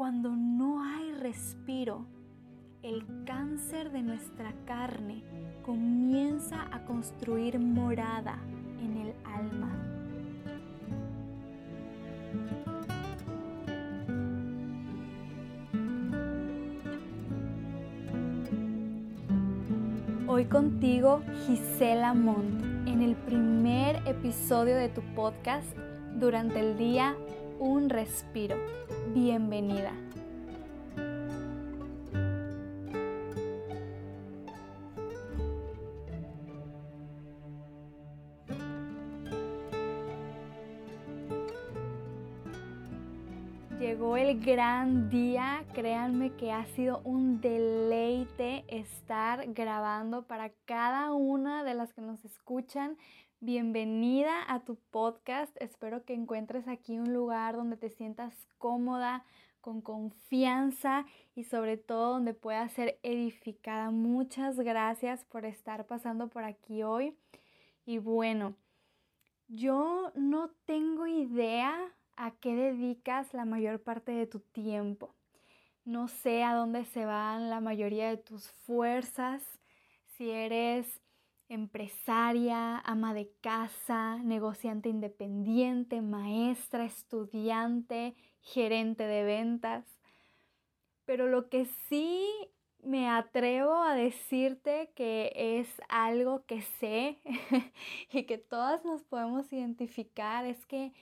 cuando no hay respiro, el cáncer de nuestra carne comienza a construir morada en el alma. Hoy contigo Gisela Montt en el primer episodio de tu podcast durante el día Un Respiro. Bienvenida. Gran día, créanme que ha sido un deleite estar grabando para cada una de las que nos escuchan. Bienvenida a tu podcast, espero que encuentres aquí un lugar donde te sientas cómoda, con confianza y sobre todo donde puedas ser edificada. Muchas gracias por estar pasando por aquí hoy. Y bueno, yo no tengo idea a qué dedicas la mayor parte de tu tiempo. No sé a dónde se van la mayoría de tus fuerzas, si eres empresaria, ama de casa, negociante independiente, maestra, estudiante, gerente de ventas. Pero lo que sí me atrevo a decirte que es algo que sé y que todas nos podemos identificar es que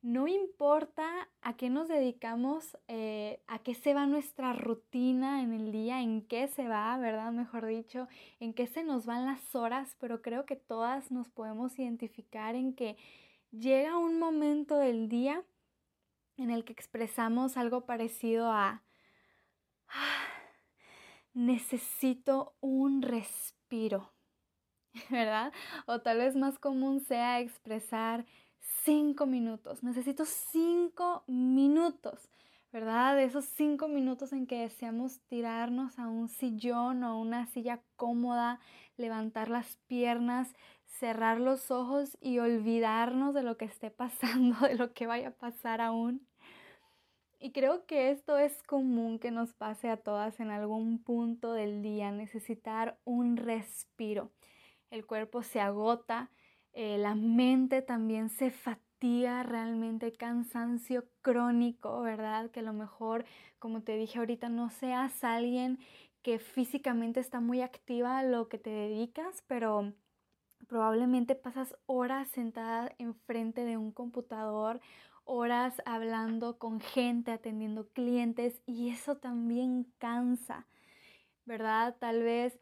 no importa a qué nos dedicamos, eh, a qué se va nuestra rutina en el día, en qué se va, ¿verdad? Mejor dicho, en qué se nos van las horas, pero creo que todas nos podemos identificar en que llega un momento del día en el que expresamos algo parecido a, ah, necesito un respiro, ¿verdad? O tal vez más común sea expresar, cinco minutos, necesito cinco minutos, ¿verdad? Esos cinco minutos en que deseamos tirarnos a un sillón o a una silla cómoda, levantar las piernas, cerrar los ojos y olvidarnos de lo que esté pasando, de lo que vaya a pasar aún. Y creo que esto es común que nos pase a todas en algún punto del día, necesitar un respiro. El cuerpo se agota, eh, la mente también se fatiga realmente, cansancio crónico, ¿verdad? Que a lo mejor, como te dije ahorita, no seas alguien que físicamente está muy activa a lo que te dedicas, pero probablemente pasas horas sentada enfrente de un computador, horas hablando con gente, atendiendo clientes y eso también cansa, ¿verdad? Tal vez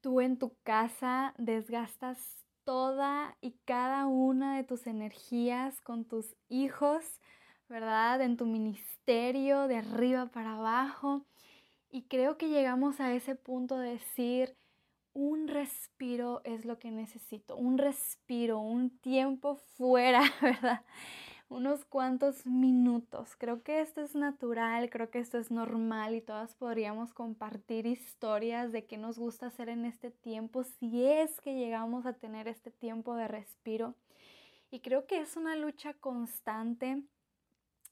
tú en tu casa desgastas toda y cada una de tus energías con tus hijos, ¿verdad? En tu ministerio, de arriba para abajo. Y creo que llegamos a ese punto de decir, un respiro es lo que necesito, un respiro, un tiempo fuera, ¿verdad? Unos cuantos minutos. Creo que esto es natural, creo que esto es normal y todas podríamos compartir historias de qué nos gusta hacer en este tiempo si es que llegamos a tener este tiempo de respiro. Y creo que es una lucha constante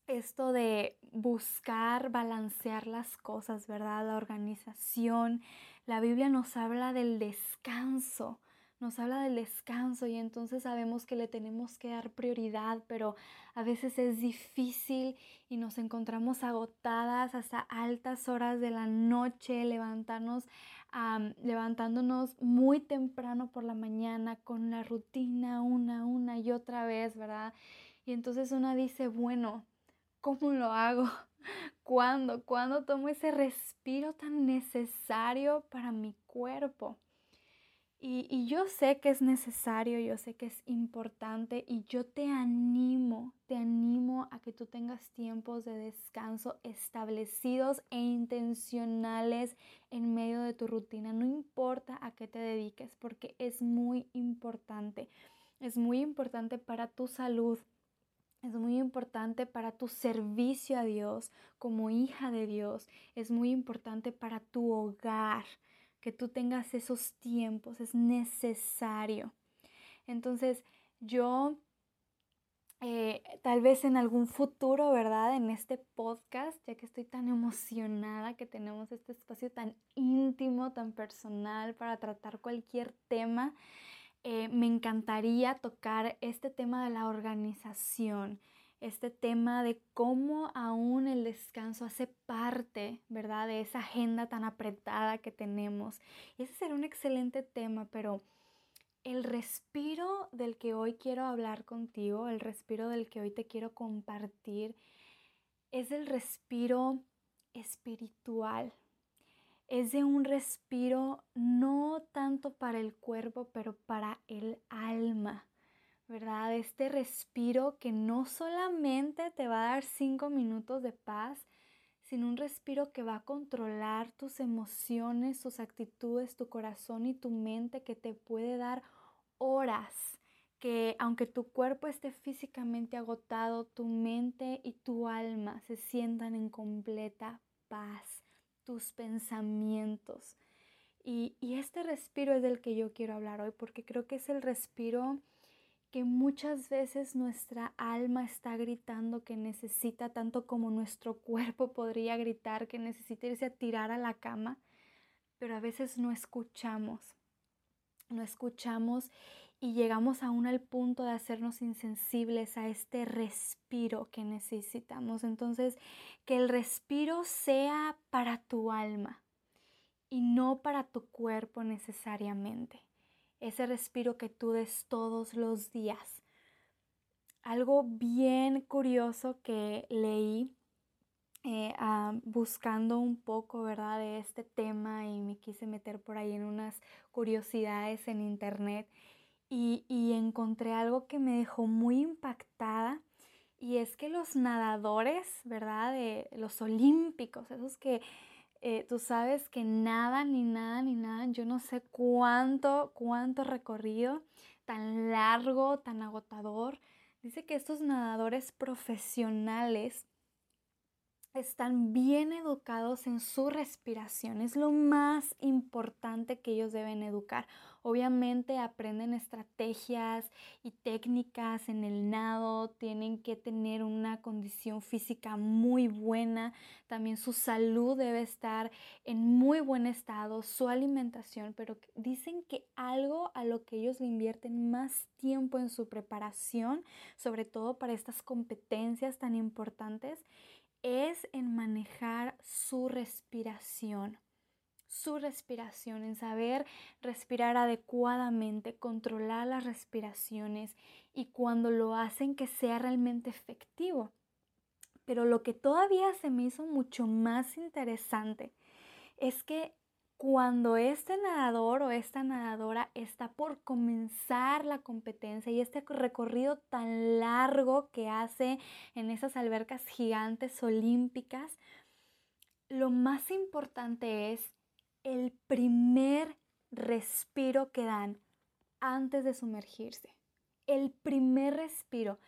esto de buscar balancear las cosas, ¿verdad? La organización. La Biblia nos habla del descanso nos habla del descanso y entonces sabemos que le tenemos que dar prioridad, pero a veces es difícil y nos encontramos agotadas hasta altas horas de la noche, levantarnos, levantándonos muy temprano por la mañana con la rutina una, una y otra vez, ¿verdad? Y entonces una dice, bueno, ¿cómo lo hago? ¿Cuándo? ¿Cuándo tomo ese respiro tan necesario para mi cuerpo? Y, yo sé que es necesario, yo sé que es importante y yo te animo, te animo a que tú tengas tiempos de descanso establecidos e intencionales en medio de tu rutina. No importa a qué te dediques porque es muy importante. Es muy importante para tu salud, es muy importante para tu servicio a Dios como hija de Dios. Es muy importante para tu hogar que tú tengas esos tiempos, es necesario. Entonces, yo eh, tal vez en algún futuro, ¿verdad? En este podcast, ya que estoy tan emocionada que tenemos este espacio tan íntimo, tan personal para tratar cualquier tema, eh, me encantaría tocar este tema de la organización, este tema de cómo aún el descanso hace parte, ¿verdad? De esa agenda tan apretada que tenemos. ese será un excelente tema, pero el respiro del que hoy quiero hablar contigo, el respiro del que hoy te quiero compartir, es el respiro espiritual. Es de un respiro no tanto para el cuerpo, pero para el alma, ¿verdad? Este respiro que no solamente te va a dar cinco minutos de paz, sino un respiro que va a controlar tus emociones, tus actitudes, tu corazón y tu mente, que te puede dar horas que aunque tu cuerpo esté físicamente agotado, tu mente y tu alma se sientan en completa paz, tus pensamientos. Y, y, este respiro es del que yo quiero hablar hoy porque creo que es el respiro que muchas veces nuestra alma está gritando que necesita tanto como nuestro cuerpo podría gritar que necesita irse a tirar a la cama, pero a veces no escuchamos no escuchamos y llegamos aún al punto de hacernos insensibles a este respiro que necesitamos. Entonces, que el respiro sea para tu alma y no para tu cuerpo necesariamente. Ese respiro que tú des todos los días. Algo bien curioso que leí eh, ah, buscando un poco, ¿verdad?, de este tema y me quise meter por ahí en unas curiosidades en internet y, encontré algo que me dejó muy impactada y es que los nadadores, ¿verdad?, de los olímpicos, esos que eh, tú sabes que nada, ni nada, ni nada, yo no sé cuánto, cuánto recorrido tan largo, tan agotador. Dice que estos nadadores profesionales están bien educados en su respiración. Es lo más importante que ellos deben educar. Obviamente aprenden estrategias y técnicas en el nado, tienen que tener una condición física muy buena, también su salud debe estar en muy buen estado, su alimentación, pero dicen que algo a lo que ellos le invierten más tiempo en su preparación, sobre todo para estas competencias tan importantes, es en manejar su respiración. Su respiración, en saber respirar adecuadamente, controlar las respiraciones y cuando lo hacen que sea realmente efectivo. Pero lo que todavía se me hizo mucho más interesante es que cuando este nadador o esta nadadora está por comenzar la competencia y este recorrido tan largo que hace en esas albercas gigantes olímpicas, lo más importante es el primer respiro que dan antes de sumergirse. El primer respiro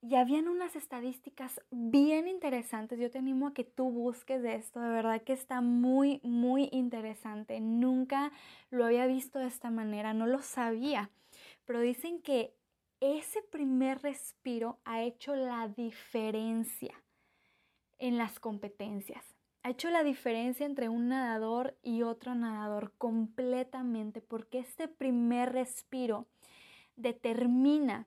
y habían unas estadísticas bien interesantes. Yo te animo a que tú busques de esto. De verdad que está muy, muy interesante. Nunca lo había visto de esta manera, no lo sabía. Pero dicen que ese primer respiro ha hecho la diferencia en las competencias. Ha hecho la diferencia entre un nadador y otro nadador completamente porque este primer respiro determina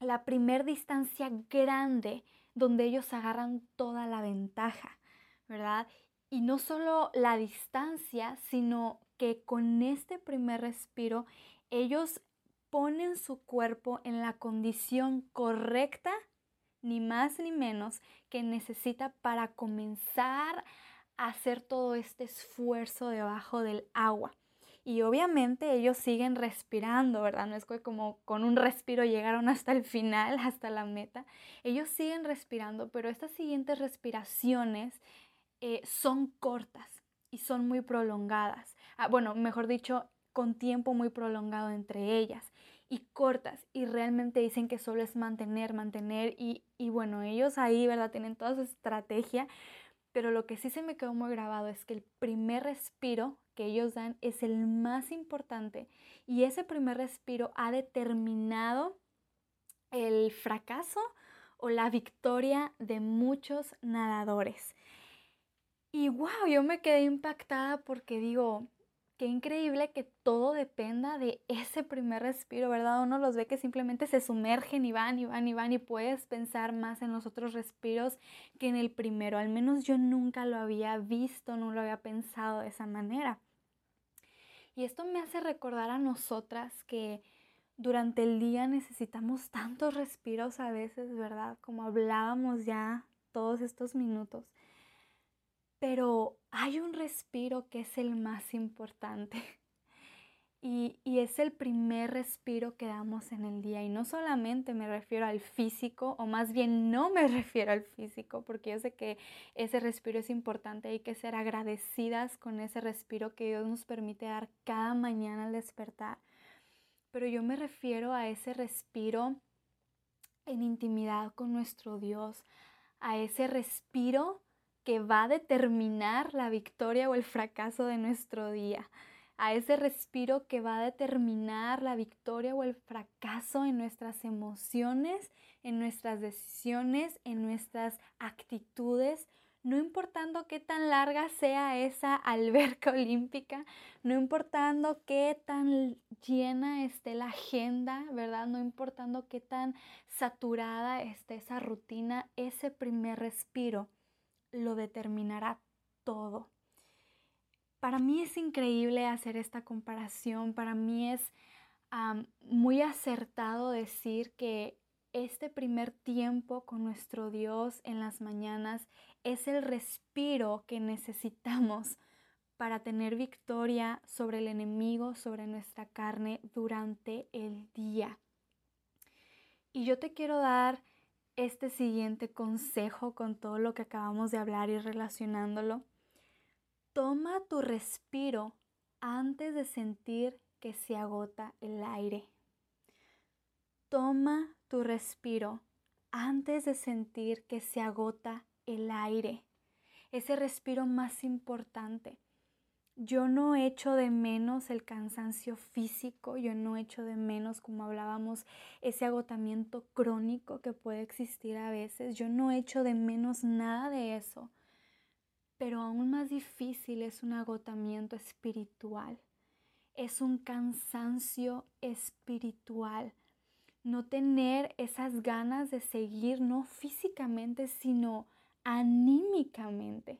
la primer distancia grande donde ellos agarran toda la ventaja, ¿verdad? Y no solo la distancia, sino que con este primer respiro ellos ponen su cuerpo en la condición correcta, ni más ni menos, que necesita para comenzar a hacer todo este esfuerzo debajo del agua. Y obviamente ellos siguen respirando, ¿verdad? No es como con un respiro llegaron hasta el final, hasta la meta. Ellos siguen respirando, pero estas siguientes respiraciones eh, son cortas y son muy prolongadas. Ah, bueno, mejor dicho, con tiempo muy prolongado entre ellas y cortas y realmente dicen que solo es mantener, mantener y, y bueno, ellos ahí, ¿verdad? Tienen toda su estrategia, pero lo que sí se me quedó muy grabado es que el primer respiro que ellos dan es el más importante y ese primer respiro ha determinado el fracaso o la victoria de muchos nadadores. Y wow, yo me quedé impactada porque digo, qué increíble que todo dependa de ese primer respiro, ¿verdad? Uno los ve que simplemente se sumergen y van y van y van y puedes pensar más en los otros respiros que en el primero. Al menos yo nunca lo había visto, no lo había pensado de esa manera. Y esto me hace recordar a nosotras que durante el día necesitamos tantos respiros a veces, ¿verdad? Como hablábamos ya todos estos minutos. Pero hay un respiro que es el más importante. Y, y, es el primer respiro que damos en el día. Y no solamente me refiero al físico, o más bien no me refiero al físico, porque yo sé que ese respiro es importante. Hay que ser agradecidas con ese respiro que Dios nos permite dar cada mañana al despertar pero yo me refiero a ese respiro en intimidad con nuestro Dios, a ese respiro que va a determinar la victoria o el fracaso de nuestro día, a ese respiro que va a determinar la victoria o el fracaso en nuestras emociones, en nuestras decisiones, en nuestras actitudes, no importando qué tan larga sea esa alberca olímpica, no importando qué tan llena esté la agenda, ¿verdad? No importando qué tan saturada esté esa rutina, ese primer respiro lo determinará todo. Para mí es increíble hacer esta comparación, para mí es muy acertado decir que este primer tiempo con nuestro Dios en las mañanas es el respiro que necesitamos para tener victoria sobre el enemigo, sobre nuestra carne durante el día. Y yo te quiero dar este siguiente consejo con todo lo que acabamos de hablar y relacionándolo. Toma tu respiro antes de sentir que se agota el aire. Toma tu respiro antes de sentir que se agota el aire, ese respiro más importante. Yo no echo de menos el cansancio físico, yo no echo de menos, como hablábamos, ese agotamiento crónico que puede existir a veces. Yo no echo de menos nada de eso. Pero aún más difícil es un agotamiento espiritual. Es un cansancio espiritual no tener esas ganas de seguir, no físicamente, sino anímicamente,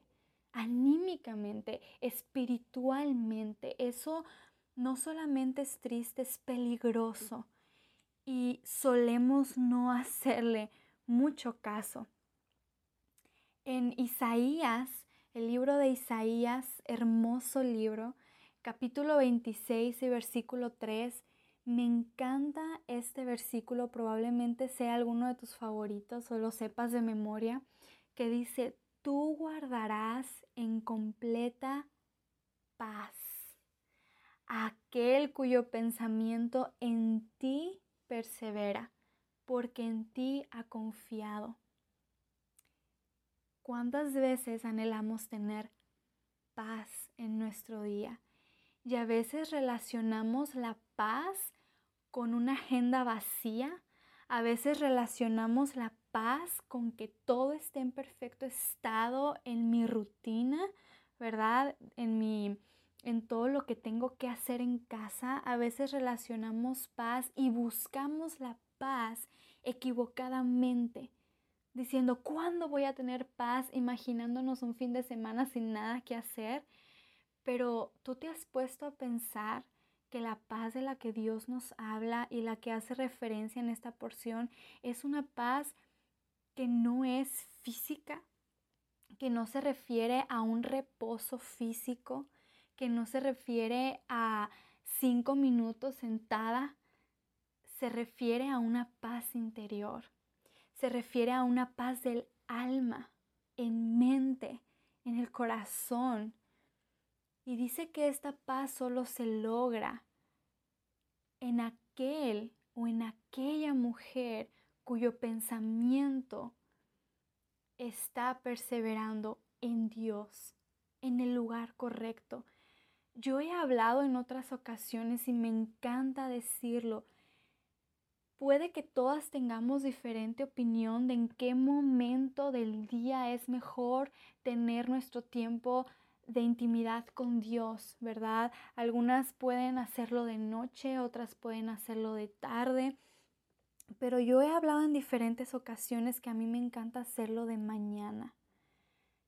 anímicamente, espiritualmente. Eso no solamente es triste, es peligroso y solemos no hacerle mucho caso. En Isaías, el libro de Isaías, hermoso libro, capítulo 26 y versículo 3, me encanta este versículo, probablemente sea alguno de tus favoritos o lo sepas de memoria, que dice, tú guardarás completa paz aquel cuyo pensamiento en ti persevera, porque en ti ha confiado. ¿Cuántas veces anhelamos tener paz en nuestro día? Y a veces relacionamos la paz con una agenda vacía. A veces relacionamos la paz con que todo esté en perfecto estado en mi rutina, ¿verdad? En mi en todo lo que tengo que hacer en casa. A veces relacionamos paz y buscamos la paz equivocadamente, diciendo, ¿cuándo voy a tener paz? Imaginándonos un fin de semana sin nada que hacer. Pero tú te has puesto a pensar que la paz de la que Dios nos habla y la que hace referencia en esta porción es una paz que no es física, que no se refiere a un reposo físico, que no se refiere a cinco minutos sentada, se refiere a una paz interior, se refiere a una paz del alma, en mente, en el corazón, y dice que esta paz solo se logra en aquel o en aquella mujer cuyo pensamiento está perseverando en Dios, en el lugar correcto. Yo he hablado en otras ocasiones y me encanta decirlo. puede que todas tengamos diferente opinión de en qué momento del día es mejor tener nuestro tiempo de intimidad con Dios, ¿verdad? Algunas pueden hacerlo de noche, otras pueden hacerlo de tarde, pero yo he hablado en diferentes ocasiones que a mí me encanta hacerlo de mañana,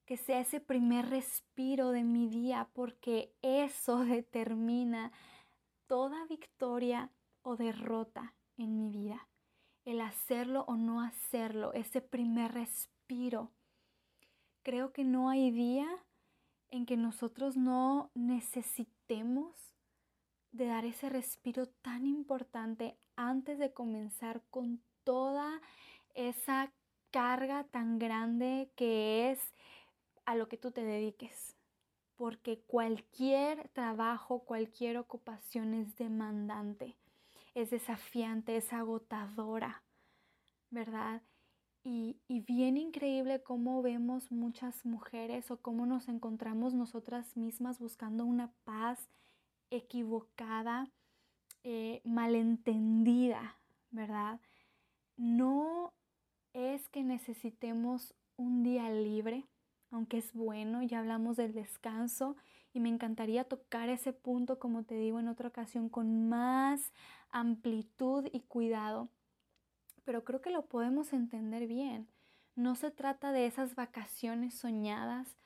que sea ese primer respiro de mi día, porque eso determina toda victoria o derrota en mi vida. El hacerlo o no hacerlo, ese primer respiro. Creo que no hay día en que nosotros no necesitemos de dar ese respiro tan importante antes de comenzar con toda esa carga tan grande que es a lo que tú te dediques. Porque cualquier trabajo, cualquier ocupación es demandante, es desafiante, es agotadora, ¿verdad? Y, bien increíble cómo vemos muchas mujeres o cómo nos encontramos nosotras mismas buscando una paz equivocada, eh, malentendida, ¿verdad? No es que necesitemos un día libre, aunque es bueno, ya hablamos del descanso y me encantaría tocar ese punto, como te digo en otra ocasión, con más amplitud y cuidado pero creo que lo podemos entender bien. No se trata de esas vacaciones soñadas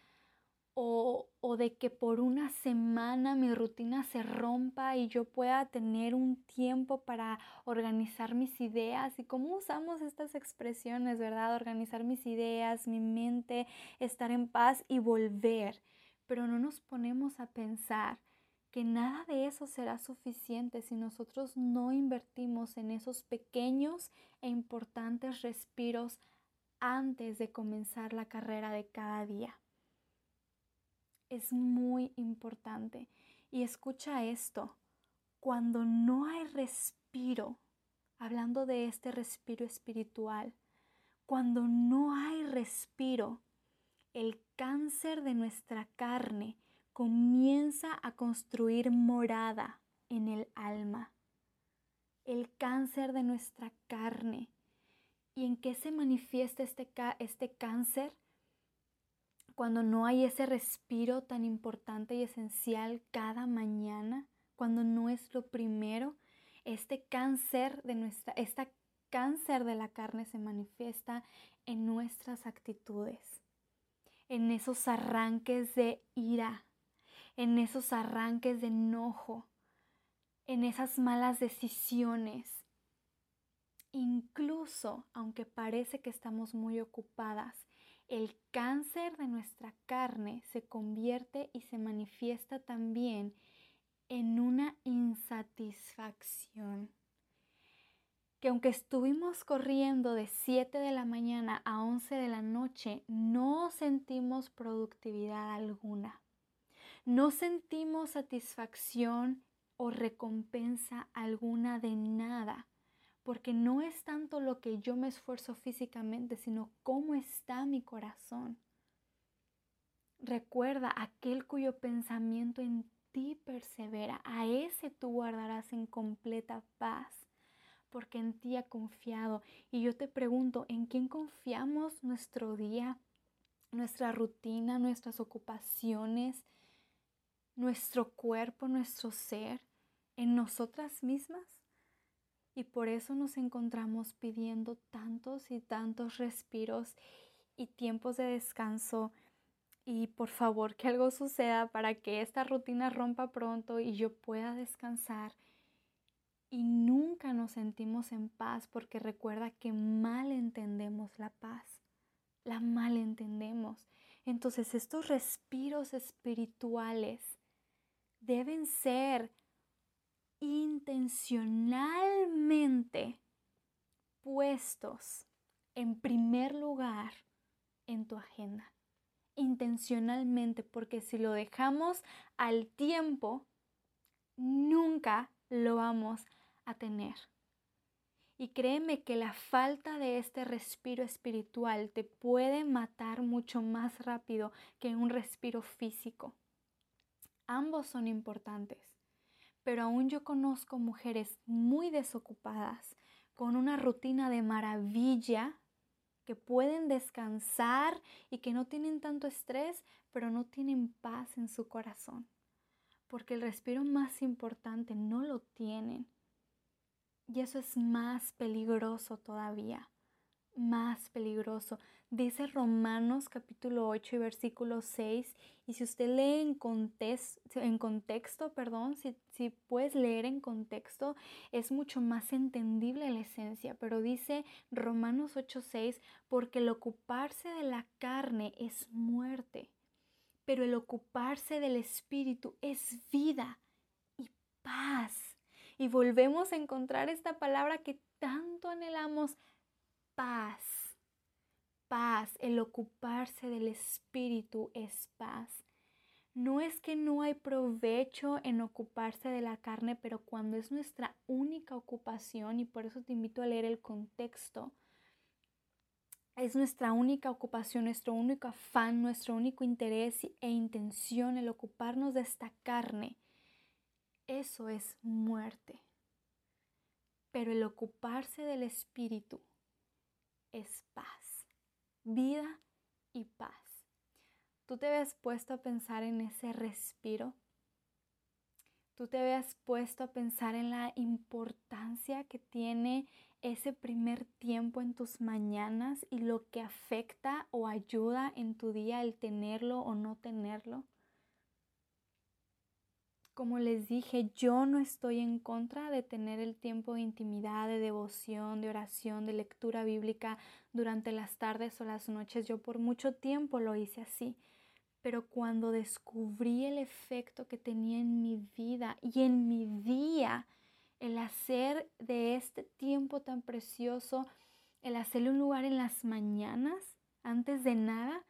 o, o, de que por una semana mi rutina se rompa y yo pueda tener un tiempo para organizar mis ideas. ¿Y cómo usamos estas expresiones, verdad? Organizar mis ideas, mi mente, estar en paz y volver. Pero no nos ponemos a pensar que nada de eso será suficiente si nosotros no invertimos en esos pequeños e importantes respiros antes de comenzar la carrera de cada día. Es muy importante. Y escucha esto, cuando no hay respiro, hablando de este respiro espiritual, cuando no hay respiro, el cáncer de nuestra carne comienza a construir morada en el alma, el cáncer de nuestra carne. ¿Y en qué se manifiesta este, este cáncer? Cuando no hay ese respiro tan importante y esencial cada mañana, cuando no es lo primero, este cáncer de nuestra, esta cáncer de la carne se manifiesta en nuestras actitudes, en esos arranques de ira, en esos arranques de enojo, en esas malas decisiones. Incluso, aunque parece que estamos muy ocupadas, el cáncer de nuestra carne se convierte y se manifiesta también en una insatisfacción. Que aunque estuvimos corriendo de 7 de la mañana a 11 de la noche, no sentimos productividad alguna no sentimos satisfacción o recompensa alguna de nada, porque no es tanto lo que yo me esfuerzo físicamente, sino cómo está mi corazón. Recuerda aquel cuyo pensamiento en ti persevera, a ese tú guardarás en completa paz, porque en ti ha confiado. Y yo te pregunto, ¿en quién confiamos nuestro día, nuestra rutina, nuestras ocupaciones? nuestro cuerpo, nuestro ser, en nosotras mismas. Y por eso nos encontramos pidiendo tantos y tantos respiros y tiempos de descanso. Y por favor que algo suceda para que esta rutina rompa pronto y yo pueda descansar. Y nunca nos sentimos en paz porque recuerda que mal entendemos la paz. La mal entendemos. Entonces estos respiros espirituales deben ser intencionalmente puestos en primer lugar en tu agenda. Intencionalmente, porque si lo dejamos al tiempo, nunca lo vamos a tener. Y créeme que la falta de este respiro espiritual te puede matar mucho más rápido que un respiro físico. Ambos son importantes, pero aún yo conozco mujeres muy desocupadas, con una rutina de maravilla, que pueden descansar y que no tienen tanto estrés, pero no tienen paz en su corazón. Porque el respiro más importante no lo tienen. Y eso es más peligroso todavía más peligroso. Dice Romanos capítulo 8 y versículo 6. Y si usted lee en, en contexto, perdón, si, si puedes leer en contexto, es mucho más entendible la esencia. Pero dice Romanos 8, 6, porque el ocuparse de la carne es muerte, pero el ocuparse del espíritu es vida y paz. Y volvemos a encontrar esta palabra que tanto anhelamos, paz. Paz, el ocuparse del espíritu es paz. No es que no hay provecho en ocuparse de la carne, pero cuando es nuestra única ocupación, y por eso te invito a leer el contexto, es nuestra única ocupación, nuestro único afán, nuestro único interés e intención el ocuparnos de esta carne. Eso es muerte. Pero el ocuparse del espíritu es paz, vida y paz. ¿Tú te habías puesto a pensar en ese respiro? ¿Tú te habías puesto a pensar en la importancia que tiene ese primer tiempo en tus mañanas y lo que afecta o ayuda en tu día el tenerlo o no tenerlo? Como les dije, yo no estoy en contra de tener el tiempo de intimidad, de devoción, de oración, de lectura bíblica durante las tardes o las noches. Yo por mucho tiempo lo hice así. Pero cuando descubrí el efecto que tenía en mi vida y en mi día, el hacer de este tiempo tan precioso, el hacerle un lugar en las mañanas, antes de nada,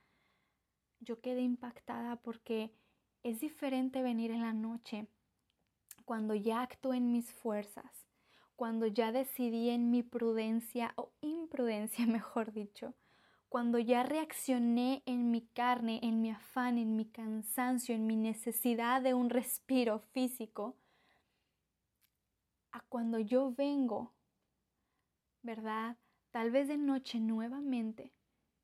yo quedé impactada porque es diferente venir en la noche cuando ya actué en mis fuerzas, cuando ya decidí en mi prudencia o imprudencia, mejor dicho, cuando ya reaccioné en mi carne, en mi afán, en mi cansancio, en mi necesidad de un respiro físico, a cuando yo vengo, ¿verdad? Tal vez de noche nuevamente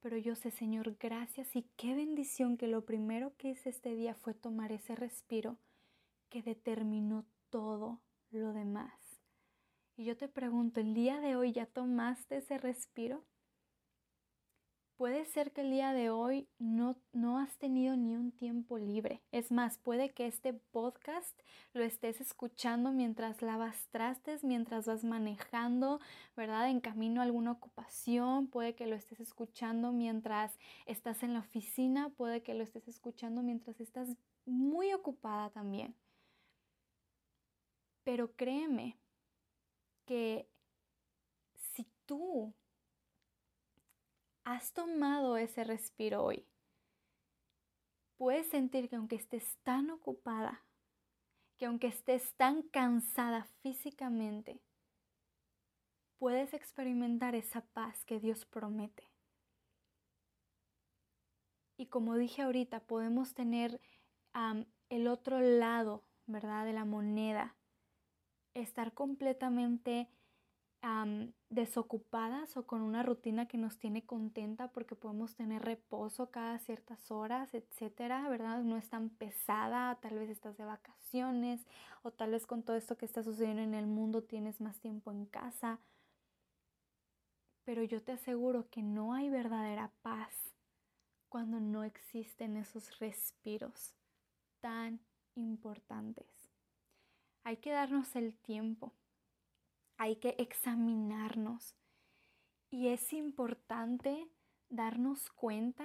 pero yo sé, Señor, gracias y qué bendición que lo primero que hice este día fue tomar ese respiro que determinó todo lo demás. Y yo te pregunto, ¿el día de hoy ya tomaste ese respiro? Puede ser que el día de hoy no, no has tenido ni un tiempo libre. Es más, puede que este podcast lo estés escuchando mientras lavas trastes, mientras vas manejando, ¿verdad? En camino a alguna ocupación. Puede que lo estés escuchando mientras estás en la oficina. Puede que lo estés escuchando mientras estás muy ocupada también. Pero créeme que si tú has tomado ese respiro hoy, puedes sentir que aunque estés tan ocupada, que aunque estés tan cansada físicamente, puedes experimentar esa paz que Dios promete. Y como dije ahorita, podemos tener el otro lado, ¿verdad? De la moneda. Estar completamente desocupadas o con una rutina que nos tiene contenta porque podemos tener reposo cada ciertas horas, etcétera, ¿verdad? No es tan pesada, tal vez estás de vacaciones o tal vez con todo esto que está sucediendo en el mundo tienes más tiempo en casa. Pero yo te aseguro que no hay verdadera paz cuando no existen esos respiros tan importantes. Hay que darnos el tiempo hay que examinarnos. Y es importante darnos cuenta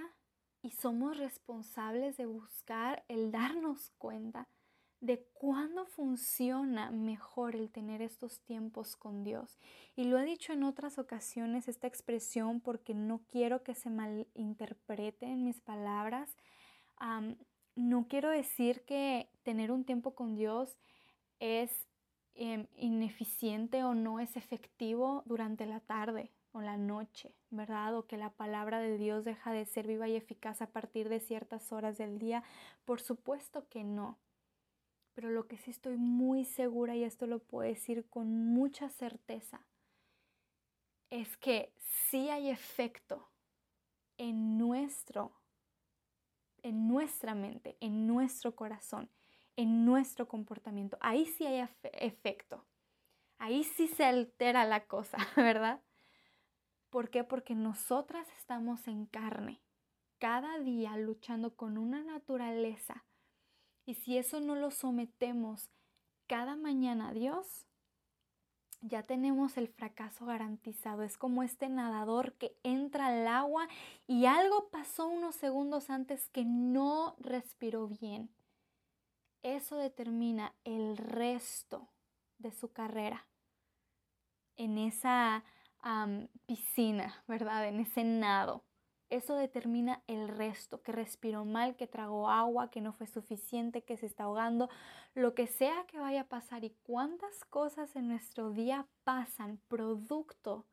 y somos responsables de buscar el darnos cuenta de cuándo funciona mejor el tener estos tiempos con Dios. Y lo he dicho en otras ocasiones esta expresión porque no quiero que se malinterpreten mis palabras. no quiero decir que tener un tiempo con Dios es Em, ineficiente o no es efectivo durante la tarde o la noche, ¿verdad? O que la palabra de Dios deja de ser viva y eficaz a partir de ciertas horas del día. Por supuesto que no. Pero lo que sí estoy muy segura, y esto lo puedo decir con mucha certeza, es que sí hay efecto en nuestro, en nuestra mente, en nuestro corazón, en nuestro comportamiento. Ahí sí hay efecto. Ahí sí se altera la cosa, ¿verdad? ¿Por qué? Porque nosotras estamos en carne, cada día luchando con una naturaleza. Y si eso no lo sometemos cada mañana a Dios, ya tenemos el fracaso garantizado. Es como este nadador que entra al agua y algo pasó unos segundos antes que no respiró bien. Eso determina el resto de su carrera en esa piscina, ¿verdad? En ese nado. Eso determina el resto, que respiró mal, que tragó agua, que no fue suficiente, que se está ahogando, lo que sea que vaya a pasar y cuántas cosas en nuestro día pasan producto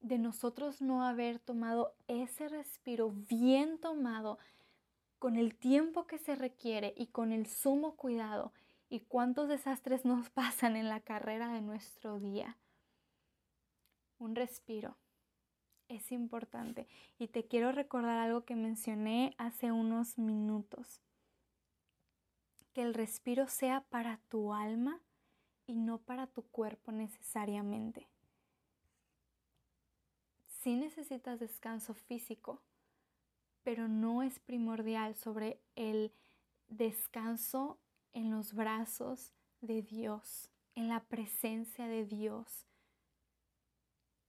de nosotros no haber tomado ese respiro bien tomado con el tiempo que se requiere y con el sumo cuidado y cuántos desastres nos pasan en la carrera de nuestro día un respiro. Es importante. Y te quiero recordar algo que mencioné hace unos minutos. Que el respiro sea para tu alma y no para tu cuerpo necesariamente. Sí necesitas descanso físico, pero no es primordial sobre el descanso en los brazos de Dios, en la presencia de Dios,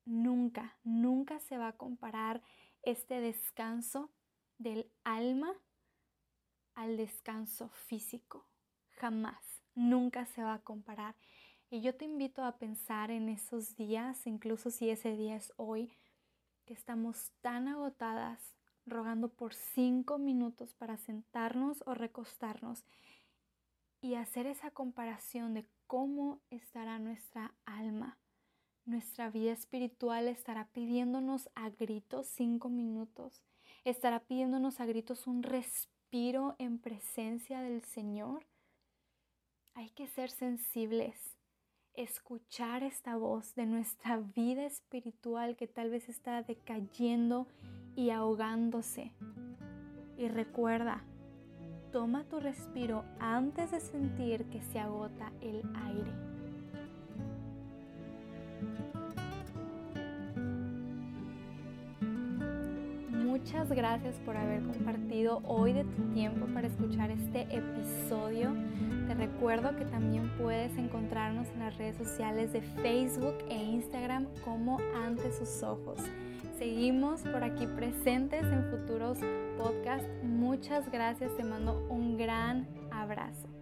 nunca, nunca se va a comparar este descanso del alma al descanso físico. Jamás, nunca se va a comparar. Y yo te invito a pensar en esos días, incluso si ese día es hoy, que estamos tan agotadas rogando por cinco minutos para sentarnos o recostarnos y hacer esa comparación de cómo estará nuestra alma nuestra vida espiritual estará pidiéndonos a gritos cinco minutos, estará pidiéndonos a gritos un respiro en presencia del Señor. Hay que ser sensibles, escuchar esta voz de nuestra vida espiritual que tal vez está decayendo y ahogándose. Y recuerda, toma tu respiro antes de sentir que se agota el aire. Muchas gracias por haber compartido hoy de tu tiempo para escuchar este episodio. Te recuerdo que también puedes encontrarnos en las redes sociales de Facebook e Instagram como ante sus ojos. Seguimos por aquí presentes en futuros podcasts. Muchas gracias, te mando un gran abrazo.